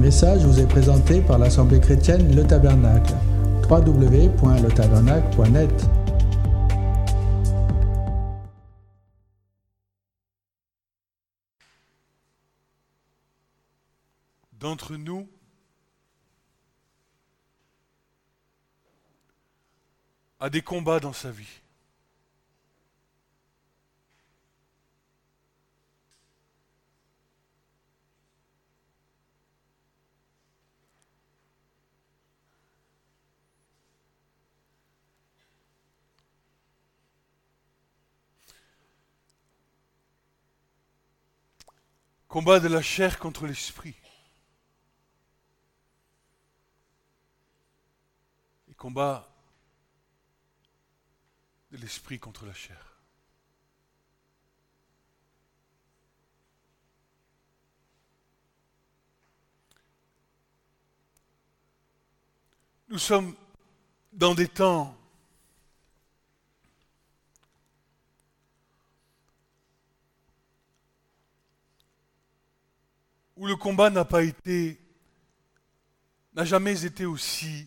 message vous est présenté par l'Assemblée chrétienne Le Tabernacle. www.letabernacle.net D'entre nous, a des combats dans sa vie. Combat de la chair contre l'esprit. Et combat de l'esprit contre la chair. Nous sommes dans des temps où le combat n'a pas été, n'a jamais été aussi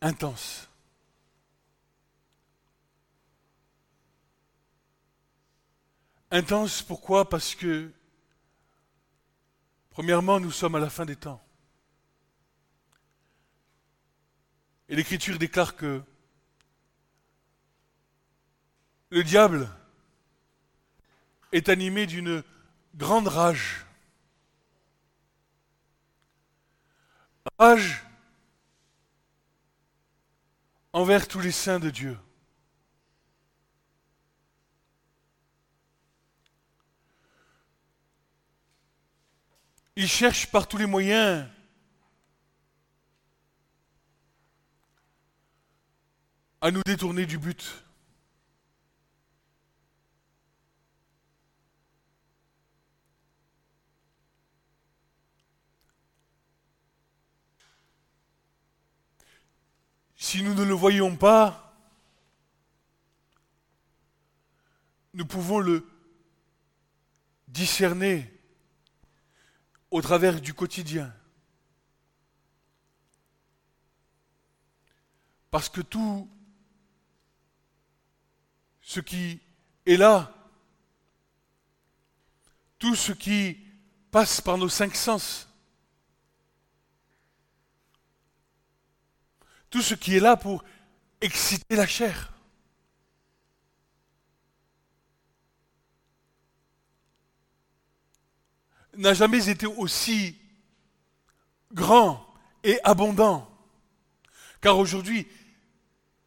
intense. Intense pourquoi? Parce que, premièrement, nous sommes à la fin des temps. Et l'Écriture déclare que le diable est animé d'une grande rage. Envers tous les saints de Dieu. Il cherche par tous les moyens à nous détourner du but. Si nous ne le voyons pas, nous pouvons le discerner au travers du quotidien. Parce que tout ce qui est là, tout ce qui passe par nos cinq sens, tout ce qui est là pour exciter la chair, n'a jamais été aussi grand et abondant. Car aujourd'hui,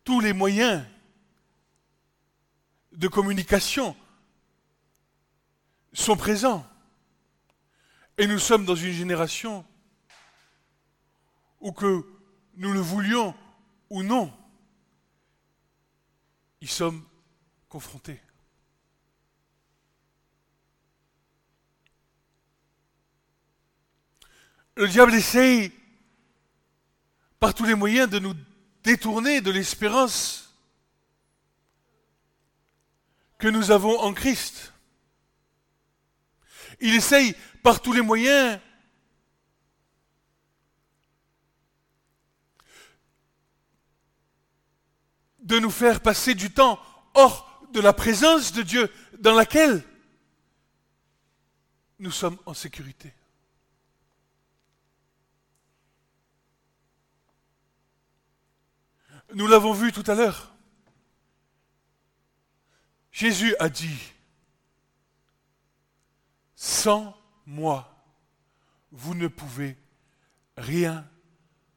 tous les moyens de communication sont présents. Et nous sommes dans une génération où que nous le voulions ou non, y sommes confrontés. Le diable essaye par tous les moyens de nous détourner de l'espérance que nous avons en Christ. Il essaye par tous les moyens de nous faire passer du temps hors de la présence de Dieu dans laquelle nous sommes en sécurité. Nous l'avons vu tout à l'heure. Jésus a dit, sans moi, vous ne pouvez rien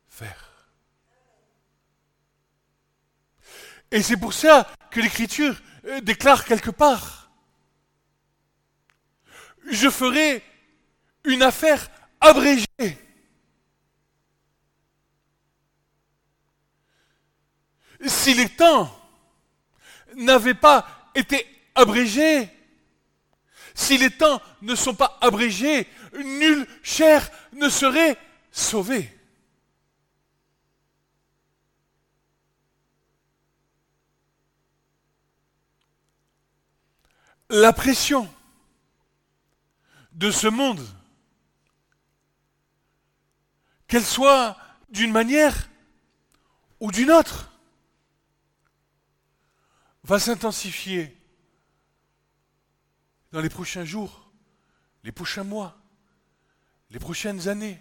faire. Et c'est pour ça que l'Écriture euh, déclare quelque part, je ferai une affaire abrégée. Si les temps n'avaient pas été abrégés, si les temps ne sont pas abrégés, nulle chair ne serait sauvée. La pression de ce monde qu'elle soit d'une manière ou d'une autre, va s'intensifier dans les prochains jours, les prochains mois, les prochaines années.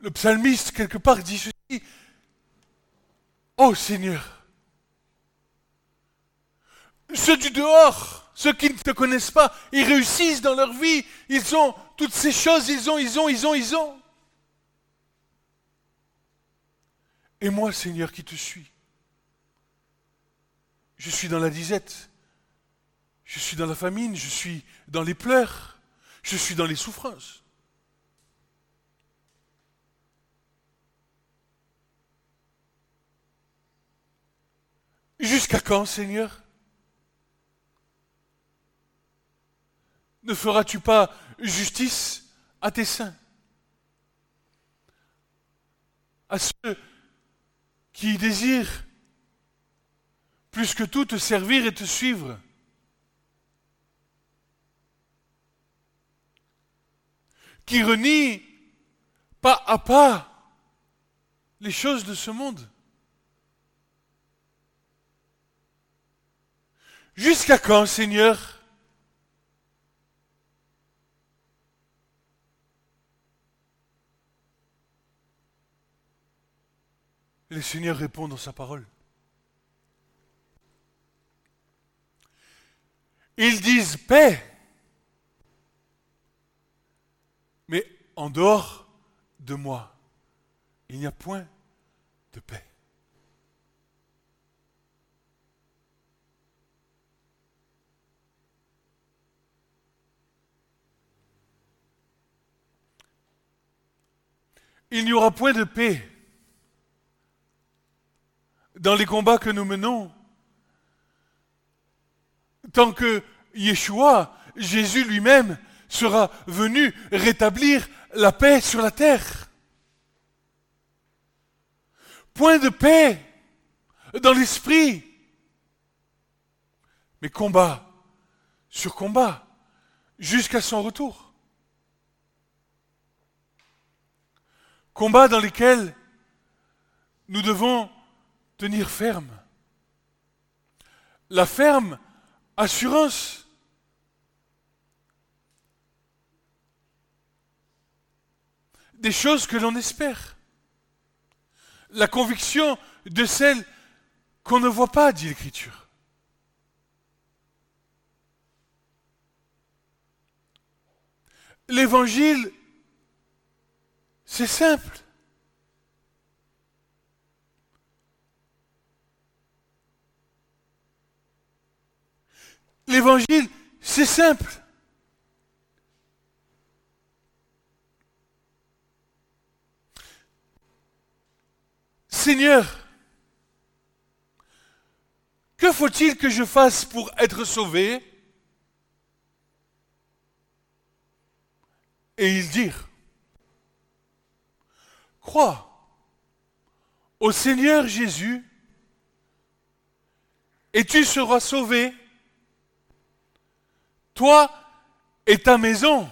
Le psalmiste, quelque part, dit ceci. Oh Seigneur, ceux du dehors, ceux qui ne te connaissent pas, ils réussissent dans leur vie, ils ont toutes ces choses, ils ont, ils ont, ils ont, ils ont. Et moi, Seigneur, qui te suis, je suis dans la disette, je suis dans la famine, je suis dans les pleurs, je suis dans les souffrances. Jusqu'à quand, Seigneur? Ne feras-tu pas justice à tes saints? À ceux qui désirent plus que tout te servir et te suivre. Qui renie pas à pas les choses de ce monde Jusqu'à quand, Seigneur? Le Seigneur répond dans sa parole. Ils disent paix, mais en dehors de moi, il n'y a point de paix. Il n'y aura point de paix dans les combats que nous menons tant que Yeshua, Jésus lui-même, sera venu rétablir la paix sur la terre. Point de paix dans l'esprit, mais combat sur combat jusqu'à son retour. Combats dans lesquels nous devons tenir ferme. La ferme assurance des choses que l'on espère. La conviction de celles qu'on ne voit pas, dit l'Écriture. L'évangile c'est simple. L'évangile, c'est simple. Seigneur, que faut-il que je fasse pour être sauvé? Et ils dirent, crois au Seigneur Jésus et tu seras sauvé, toi et ta maison.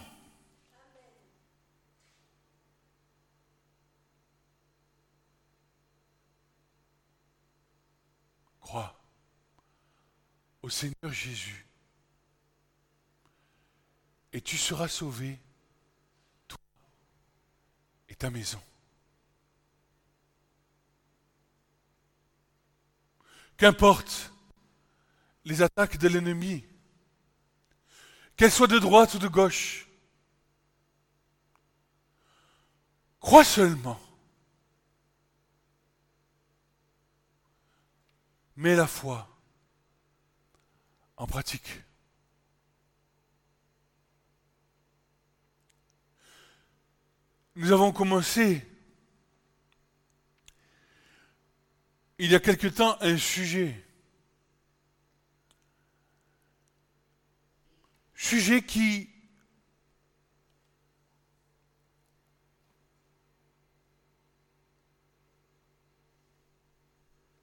Crois au Seigneur Jésus et tu seras sauvé, toi et ta maison. Qu'importe les attaques de l'ennemi, qu'elles soient de droite ou de gauche, crois seulement. Mets la foi en pratique. Nous avons commencé il y a quelque temps un sujet. Sujet qui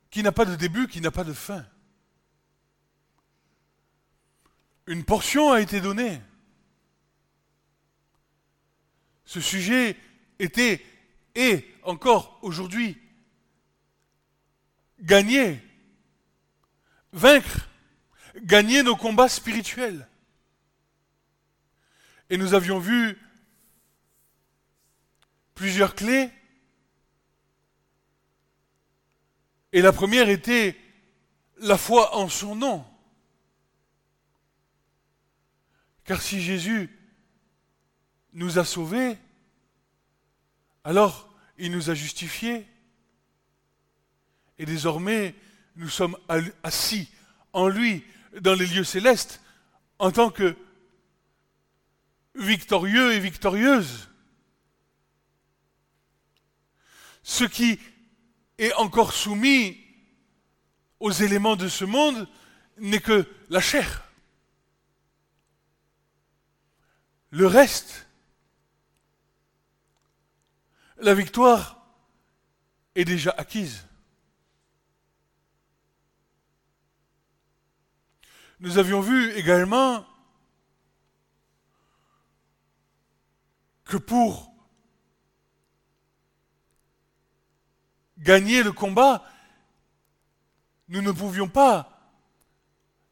qui n'a pas de début, qui n'a pas de fin. une portion a été donnée. Ce sujet était et encore aujourd'hui gagner, vaincre, gagner nos combats spirituels. Et nous avions vu plusieurs clés. Et la première était la foi en son nom. Car si Jésus nous a sauvés, alors il nous a justifiés. Et désormais, nous sommes assis en lui dans les lieux célestes en tant que victorieux et victorieuses. Ce qui est encore soumis aux éléments de ce monde n'est que la chair. Le reste, la victoire est déjà acquise. Nous avions vu également que pour gagner le combat, nous ne pouvions pas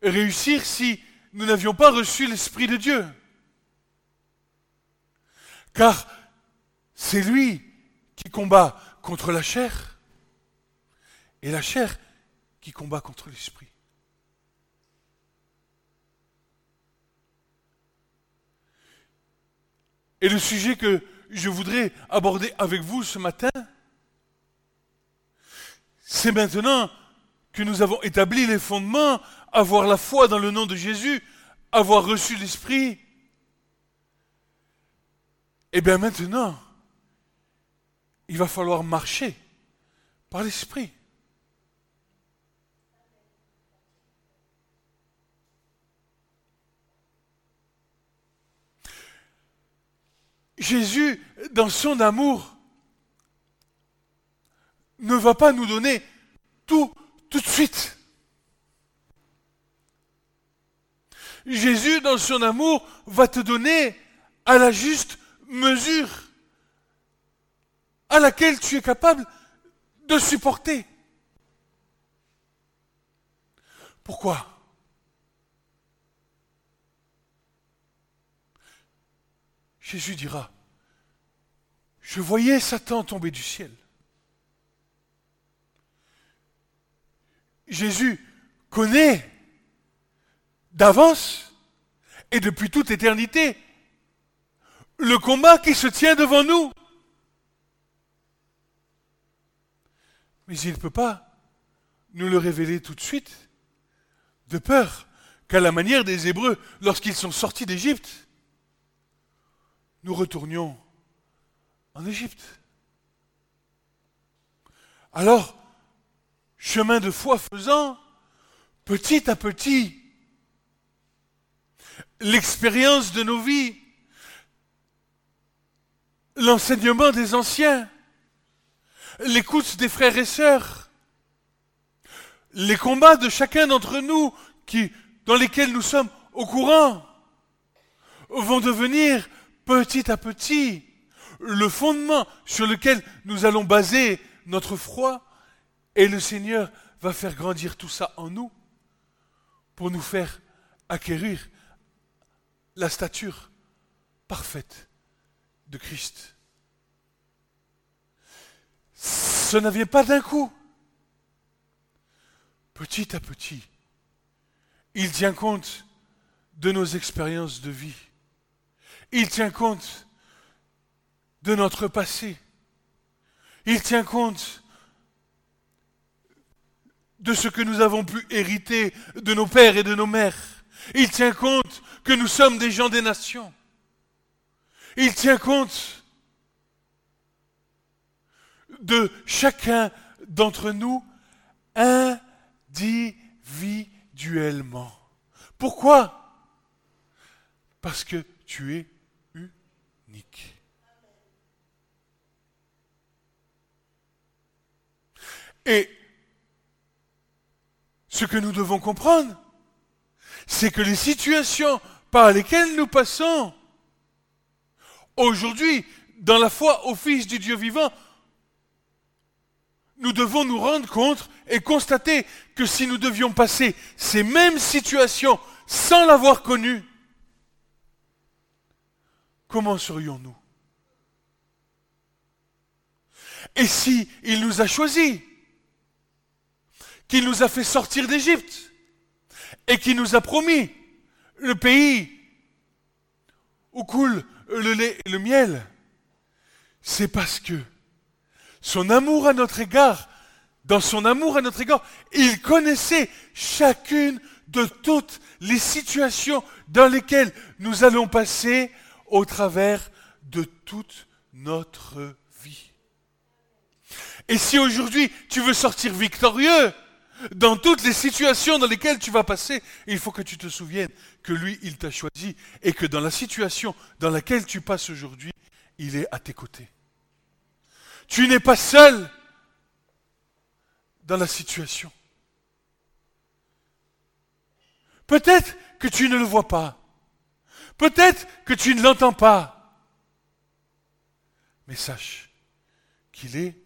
réussir si nous n'avions pas reçu l'Esprit de Dieu. Car c'est lui qui combat contre la chair et la chair qui combat contre l'esprit. Et le sujet que je voudrais aborder avec vous ce matin, c'est maintenant que nous avons établi les fondements, avoir la foi dans le nom de Jésus, avoir reçu l'Esprit, et eh bien maintenant, il va falloir marcher par l'Esprit. Jésus, dans son amour, ne va pas nous donner tout tout de suite. Jésus, dans son amour, va te donner à la juste mesure à laquelle tu es capable de supporter. Pourquoi? Jésus dira, je voyais Satan tomber du ciel. Jésus connaît d'avance et depuis toute éternité le combat qui se tient devant nous. Mais il ne peut pas nous le révéler tout de suite, de peur qu'à la manière des Hébreux, lorsqu'ils sont sortis d'Égypte, nous retournions en Égypte. Alors, chemin de foi faisant, petit à petit, l'expérience de nos vies l'enseignement des anciens, l'écoute des frères et sœurs, les combats de chacun d'entre nous qui, dans lesquels nous sommes au courant, vont devenir petit à petit le fondement sur lequel nous allons baser notre foi et le Seigneur va faire grandir tout ça en nous pour nous faire acquérir la stature parfaite de Christ. Ce ne vient pas d'un coup. Petit à petit, il tient compte de nos expériences de vie. Il tient compte de notre passé. Il tient compte de ce que nous avons pu hériter de nos pères et de nos mères. Il tient compte que nous sommes des gens des nations. Il tient compte de chacun d'entre nous individuellement. Pourquoi? Parce que tu es Et ce que nous devons comprendre, c'est que les situations par lesquelles nous passons, aujourd'hui, dans la foi au Fils du Dieu vivant, nous devons nous rendre compte et constater que si nous devions passer ces mêmes situations sans l'avoir connu, comment serions-nous? Et si il nous a choisis, qu'il nous a fait sortir d'Égypte et qu'il nous a promis le pays où coule le lait et le miel, c'est parce que son amour à notre égard, dans son amour à notre égard, il connaissait chacune de toutes les situations dans lesquelles nous allons passer au travers de toute notre vie. Et si aujourd'hui tu veux sortir victorieux dans toutes les situations dans lesquelles tu vas passer, il faut que tu te souviennes que lui, il t'a choisi et que dans la situation dans laquelle tu passes aujourd'hui, il est à tes côtés. Tu n'es pas seul dans la situation. Peut-être que tu ne le vois pas. Peut-être que tu ne l'entends pas. Mais sache qu'il est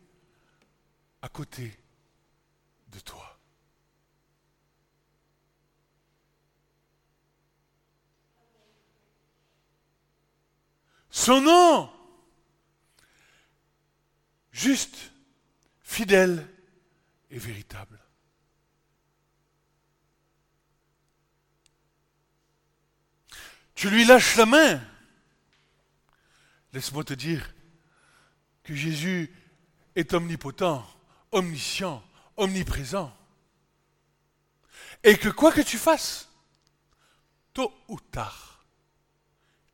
à côté de toi. Son nom, juste, fidèle et véritable. Tu lui lâches la main. Laisse-moi te dire que Jésus est omnipotent, omniscient, omniprésent. Et que quoi que tu fasses, tôt ou tard,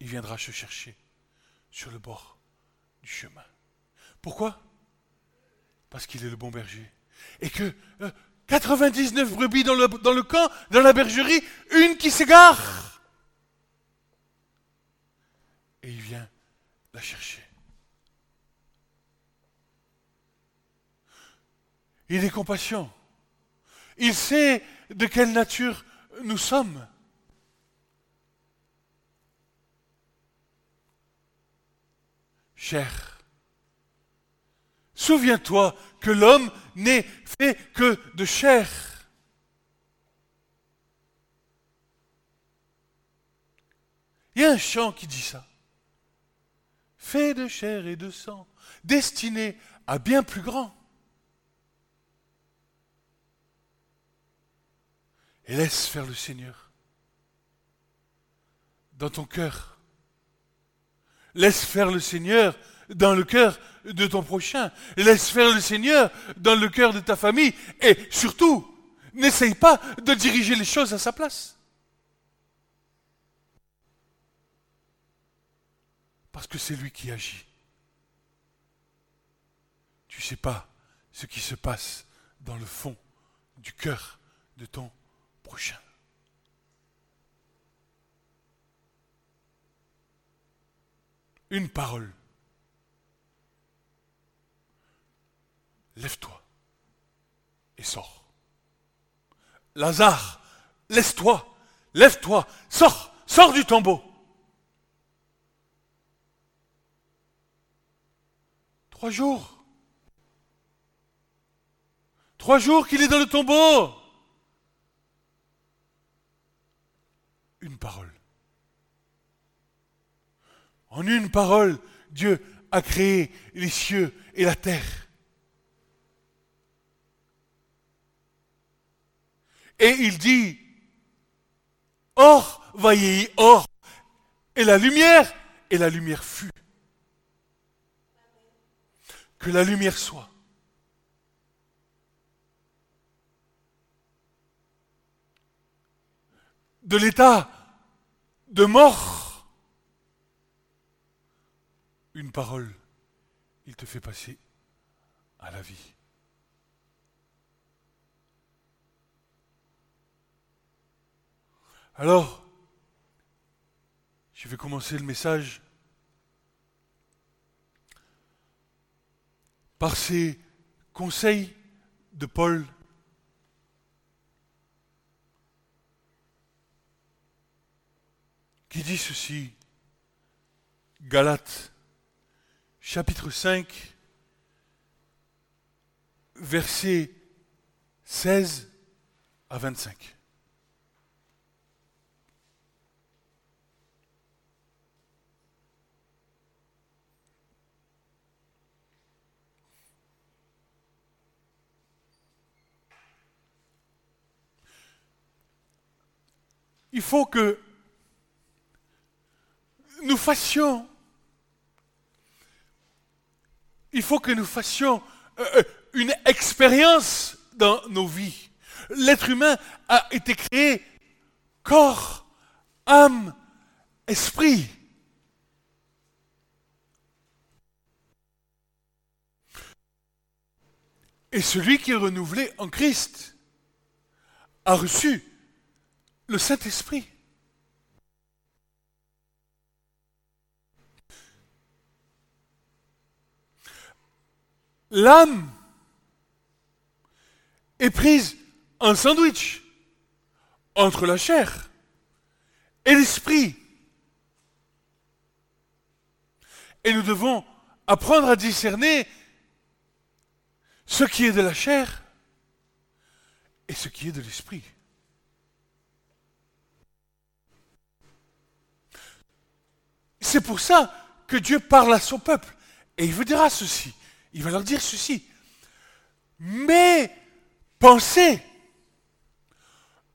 il viendra te chercher sur le bord du chemin. Pourquoi? Parce qu'il est le bon berger. Et que 99 euh, brebis dans le, dans le camp, dans la bergerie, une qui s'égare. Et il vient la chercher. Il est compassion. Il sait de quelle nature nous sommes. Cher, souviens-toi que l'homme n'est fait que de chair. Il y a un chant qui dit ça fait de chair et de sang, destiné à bien plus grand. Et laisse faire le Seigneur dans ton cœur. Laisse faire le Seigneur dans le cœur de ton prochain. Laisse faire le Seigneur dans le cœur de ta famille. Et surtout, n'essaye pas de diriger les choses à sa place. Parce que c'est lui qui agit. Tu ne sais pas ce qui se passe dans le fond du cœur de ton prochain. Une parole. Lève-toi et sors. Lazare, laisse-toi, lève-toi, sors, sors du tombeau. Trois jours. Trois jours qu'il est dans le tombeau. Une parole. En une parole, Dieu a créé les cieux et la terre. Et il dit, or, voyez, or, et la lumière, et la lumière fut. Que la lumière soit. De l'état de mort, une parole, il te fait passer à la vie. Alors, je vais commencer le message par ces conseils de Paul. qui dit ceci? Galates, chapitre 5, versets 16 à 25. Il faut que nous fassions, il faut que nous fassions euh, euh, une expérience dans nos vies. L'être humain a été créé corps, âme, esprit. Et celui qui est renouvelé en Christ a reçu le Saint-Esprit. L'âme est prise en sandwich entre la chair et l'esprit. Et nous devons apprendre à discerner ce qui est de la chair et ce qui est de l'esprit. C'est pour ça que Dieu parle à son peuple. Et il vous dira ceci. Il va leur dire ceci. Mes pensées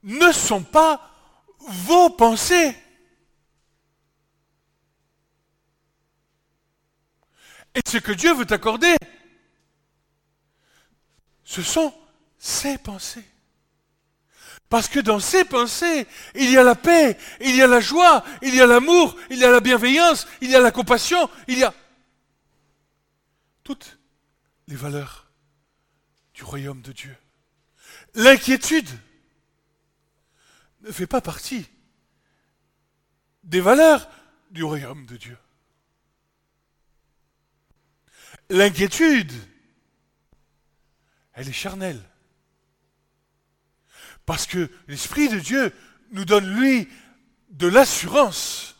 ne sont pas vos pensées. Et ce que Dieu veut accorder, ce sont ses pensées. Parce que dans ses pensées, il y a la paix, il y a la joie, il y a l'amour, il y a la bienveillance, il y a la compassion, il y a toutes les valeurs du royaume de Dieu. L'inquiétude ne fait pas partie des valeurs du royaume de Dieu. L'inquiétude, elle est charnelle. Parce que l'Esprit de Dieu nous donne, lui, de l'assurance.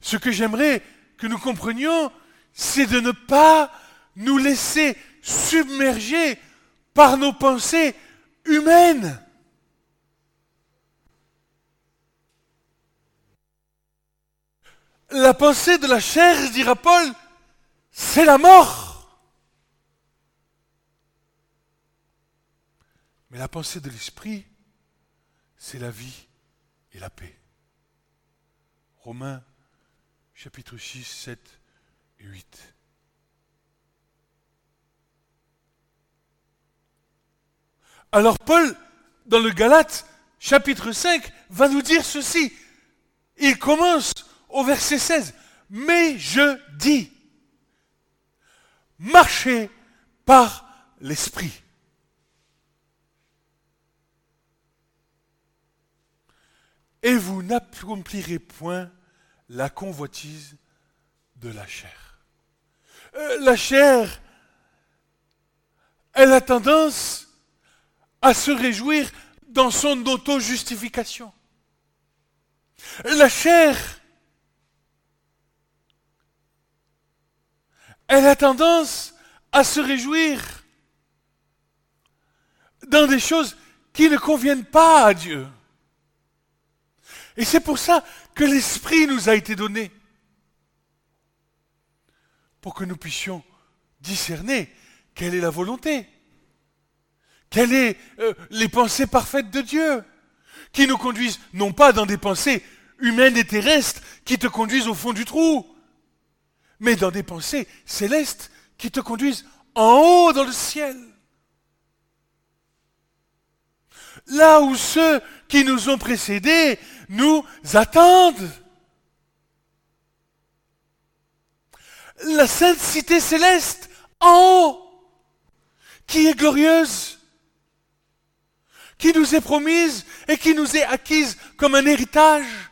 Ce que j'aimerais que nous comprenions, c'est de ne pas nous laisser submerger par nos pensées humaines. La pensée de la chair, dira Paul, c'est la mort. Mais la pensée de l'esprit, c'est la vie et la paix. Romains chapitre 6, 7 et 8. Alors Paul, dans le Galate, chapitre 5, va nous dire ceci. Il commence au verset 16. Mais je dis, marchez par l'Esprit. Et vous n'accomplirez point la convoitise de la chair. Euh, la chair, elle a tendance à se réjouir dans son auto-justification. La chair, elle a tendance à se réjouir dans des choses qui ne conviennent pas à Dieu. Et c'est pour ça que l'Esprit nous a été donné. Pour que nous puissions discerner quelle est la volonté, quelles sont euh, les pensées parfaites de Dieu, qui nous conduisent non pas dans des pensées humaines et terrestres qui te conduisent au fond du trou, mais dans des pensées célestes qui te conduisent en haut dans le ciel. Là où ceux qui nous ont précédés nous attendent. La sainte cité céleste en haut, qui est glorieuse, qui nous est promise et qui nous est acquise comme un héritage.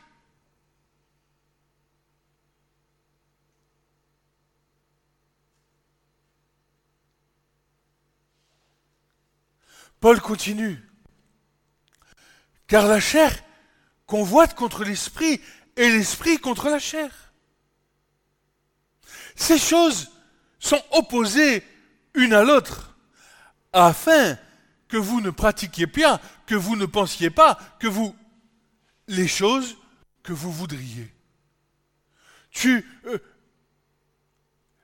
Paul continue. Car la chair convoite contre l'esprit et l'esprit contre la chair. Ces choses sont opposées une à l'autre, afin que vous ne pratiquiez pas, que vous ne pensiez pas, que vous les choses que vous voudriez. Euh,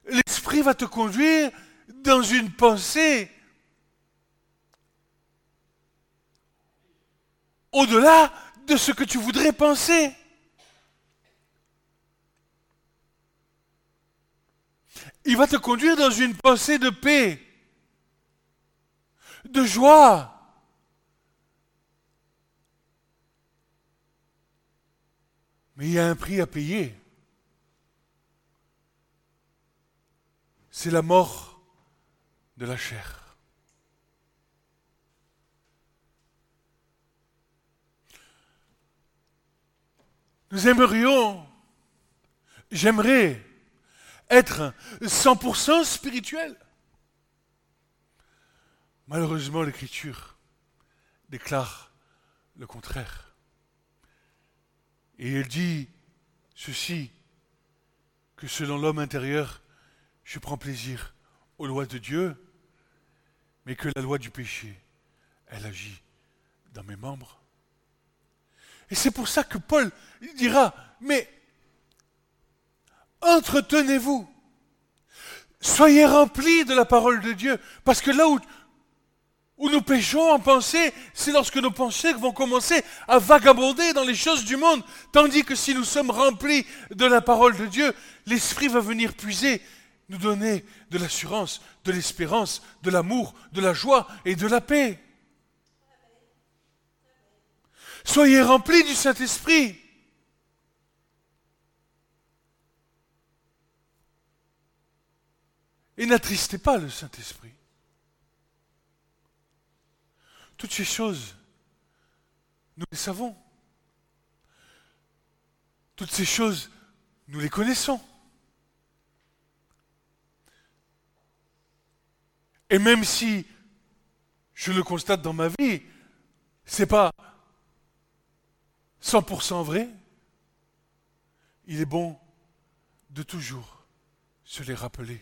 l'esprit va te conduire dans une pensée au-delà de ce que tu voudrais penser. Il va te conduire dans une pensée de paix, de joie. Mais il y a un prix à payer. C'est la mort de la chair. Nous aimerions, j'aimerais être 100% spirituel. Malheureusement, l'Écriture déclare le contraire. Et elle dit ceci, que selon l'homme intérieur, je prends plaisir aux lois de Dieu, mais que la loi du péché, elle agit dans mes membres. Et c'est pour ça que Paul dira, mais entretenez-vous, soyez remplis de la parole de Dieu, parce que là où, nous péchons en pensée, c'est lorsque nos pensées vont commencer à vagabonder dans les choses du monde, tandis que si nous sommes remplis de la parole de Dieu, l'Esprit va venir puiser, nous donner de l'assurance, de l'espérance, de l'amour, de la joie et de la paix. Soyez remplis du Saint-Esprit. Et n'attristez pas le Saint-Esprit. Toutes ces choses, nous les savons. Toutes ces choses, nous les connaissons. Et même si je le constate dans ma vie, c'est pas 100% vrai, il est bon de toujours se les rappeler.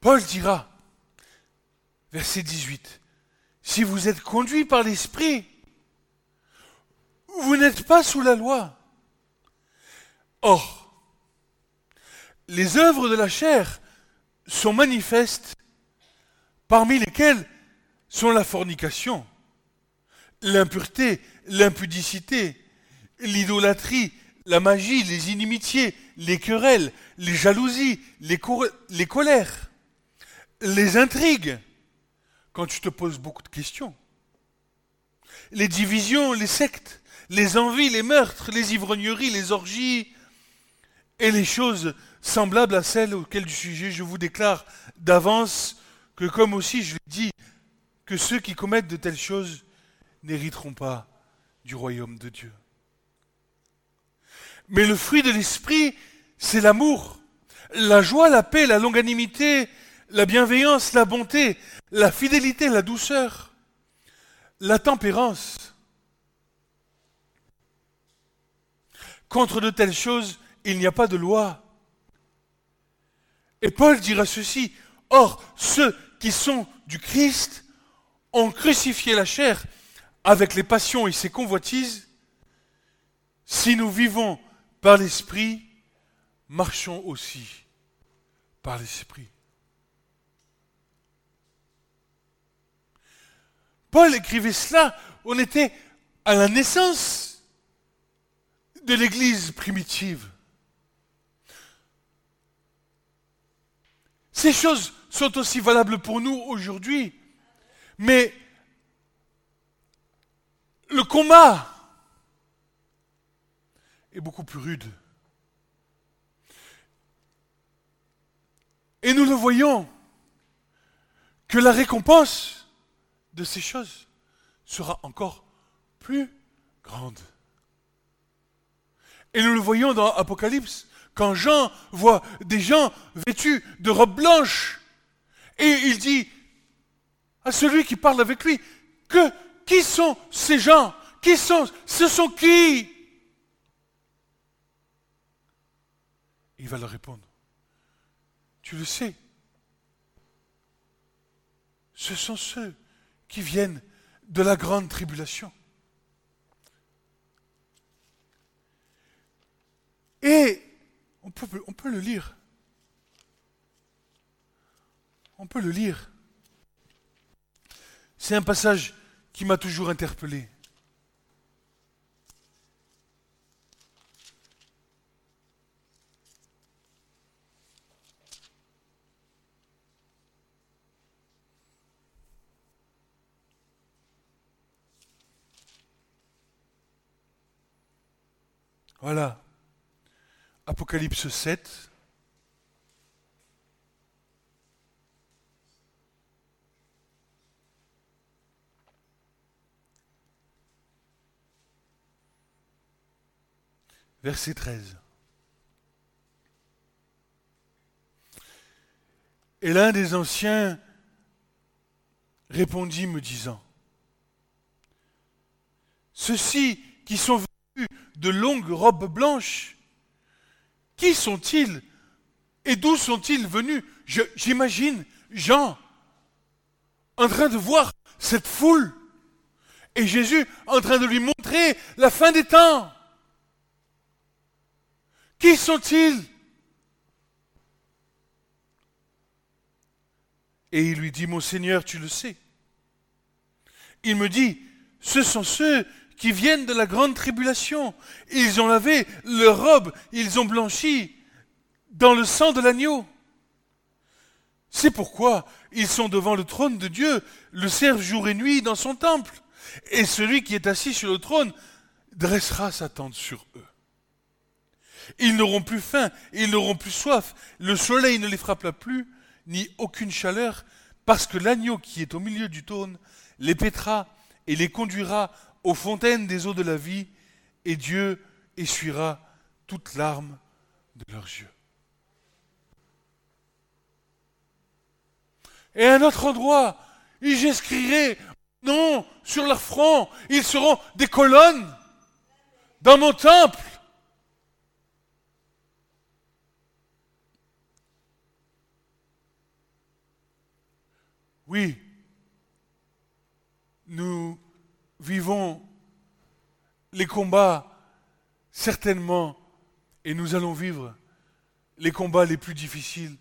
Paul dira, verset 18, si vous êtes conduit par l'Esprit, vous n'êtes pas sous la loi. Or, les œuvres de la chair sont manifestes, parmi lesquelles sont la fornication, l'impureté, l'impudicité, l'idolâtrie, la magie, les inimitiés, les querelles, les jalousies, les, les colères, les intrigues, quand tu te poses beaucoup de questions, les divisions, les sectes, les envies, les meurtres, les ivrogneries, les orgies et les choses semblables à celles auxquelles du sujet je vous déclare d'avance que comme aussi je l'ai dit, que ceux qui commettent de telles choses n'hériteront pas du royaume de Dieu. Mais le fruit de l'esprit, c'est l'amour, la joie, la paix, la longanimité, la bienveillance, la bonté, la fidélité, la douceur, la tempérance. Contre de telles choses, il n'y a pas de loi. Et Paul dira ceci, Or, ceux qui sont du Christ ont crucifié la chair avec les passions et ses convoitises. Si nous vivons par l'Esprit, marchons aussi par l'Esprit. Paul écrivait cela, on était à la naissance de l'Église primitive. Ces choses sont aussi valables pour nous aujourd'hui, mais le combat est beaucoup plus rude. Et nous le voyons, que la récompense de ces choses sera encore plus grande. Et nous le voyons dans Apocalypse, quand Jean voit des gens vêtus de robes blanches, et il dit à celui qui parle avec lui, que qui sont ces gens? Qui sont Ce sont qui Il va leur répondre, tu le sais, ce sont ceux qui viennent de la grande tribulation. Et on peut, on peut le lire. On peut le lire. C'est un passage qui m'a toujours interpellé. Voilà. Apocalypse 7. Verset 13. Et l'un des anciens répondit me disant, Ceux-ci qui sont venus de longues robes blanches, qui sont-ils et d'où sont-ils venus? J'imagine Jean en train de voir cette foule et Jésus en train de lui montrer la fin des temps. Qui sont-ils? Et il lui dit, mon Seigneur, tu le sais. Il me dit, ce sont ceux qui viennent de la grande tribulation. Ils ont lavé leurs robes, ils ont blanchi dans le sang de l'agneau. C'est pourquoi ils sont devant le trône de Dieu, le servent jour et nuit dans son temple. Et celui qui est assis sur le trône dressera sa tente sur eux. Ils n'auront plus faim, ils n'auront plus soif, le soleil ne les frappera plus, ni aucune chaleur, parce que l'agneau qui est au milieu du trône les pétera et les conduira aux fontaines des eaux de la vie, et Dieu essuiera toute larmes de leurs yeux. Et à un autre endroit, j'écrirai non sur leur front, ils seront des colonnes dans mon temple. Oui, nous vivons les combats certainement, et nous allons vivre les combats les plus difficiles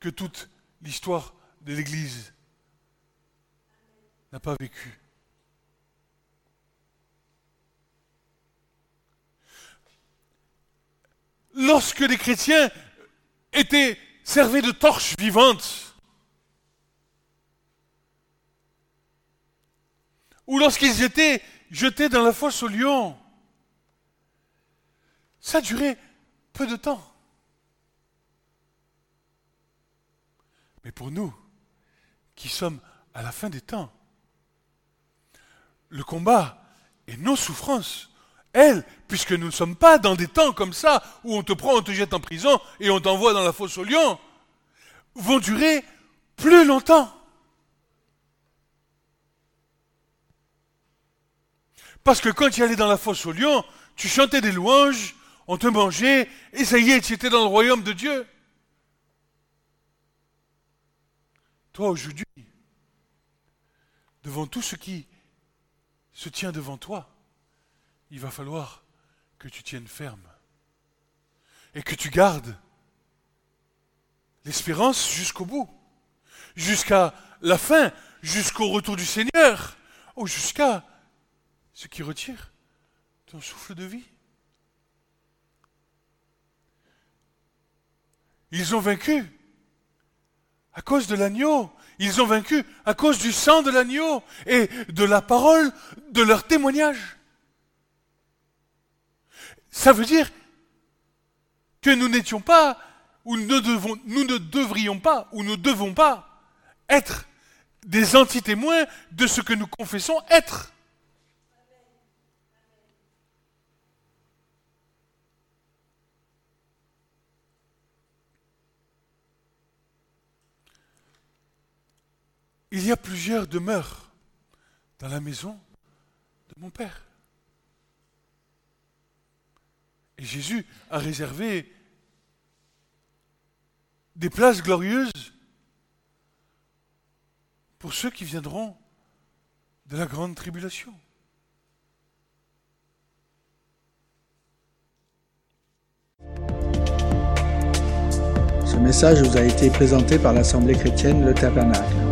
que toute l'histoire de l'Église n'a pas vécu. Lorsque les chrétiens étaient servis de torches vivantes, ou lorsqu'ils étaient jetés dans la fosse au lion. Ça durait peu de temps. Mais pour nous, qui sommes à la fin des temps, le combat et nos souffrances, elles, puisque nous ne sommes pas dans des temps comme ça, où on te prend, on te jette en prison et on t'envoie dans la fosse au lion, vont durer plus longtemps. Parce que quand tu allais dans la fosse au lion, tu chantais des louanges, on te mangeait, et ça y est, tu étais dans le royaume de Dieu. Toi, aujourd'hui, devant tout ce qui se tient devant toi, il va falloir que tu tiennes ferme et que tu gardes l'espérance jusqu'au bout, jusqu'à la fin, jusqu'au retour du Seigneur, ou jusqu'à ce qui retire ton souffle de vie. Ils ont vaincu à cause de l'agneau. Ils ont vaincu à cause du sang de l'agneau et de la parole de leur témoignage. Ça veut dire que nous n'étions pas, ou nous ne, devrions pas, ou nous ne devons pas être des antitémoins de ce que nous confessons être. Il y a plusieurs demeures dans la maison de mon Père. Et Jésus a réservé des places glorieuses pour ceux qui viendront de la grande tribulation. Ce message vous a été présenté par l'Assemblée chrétienne Le Tabernacle.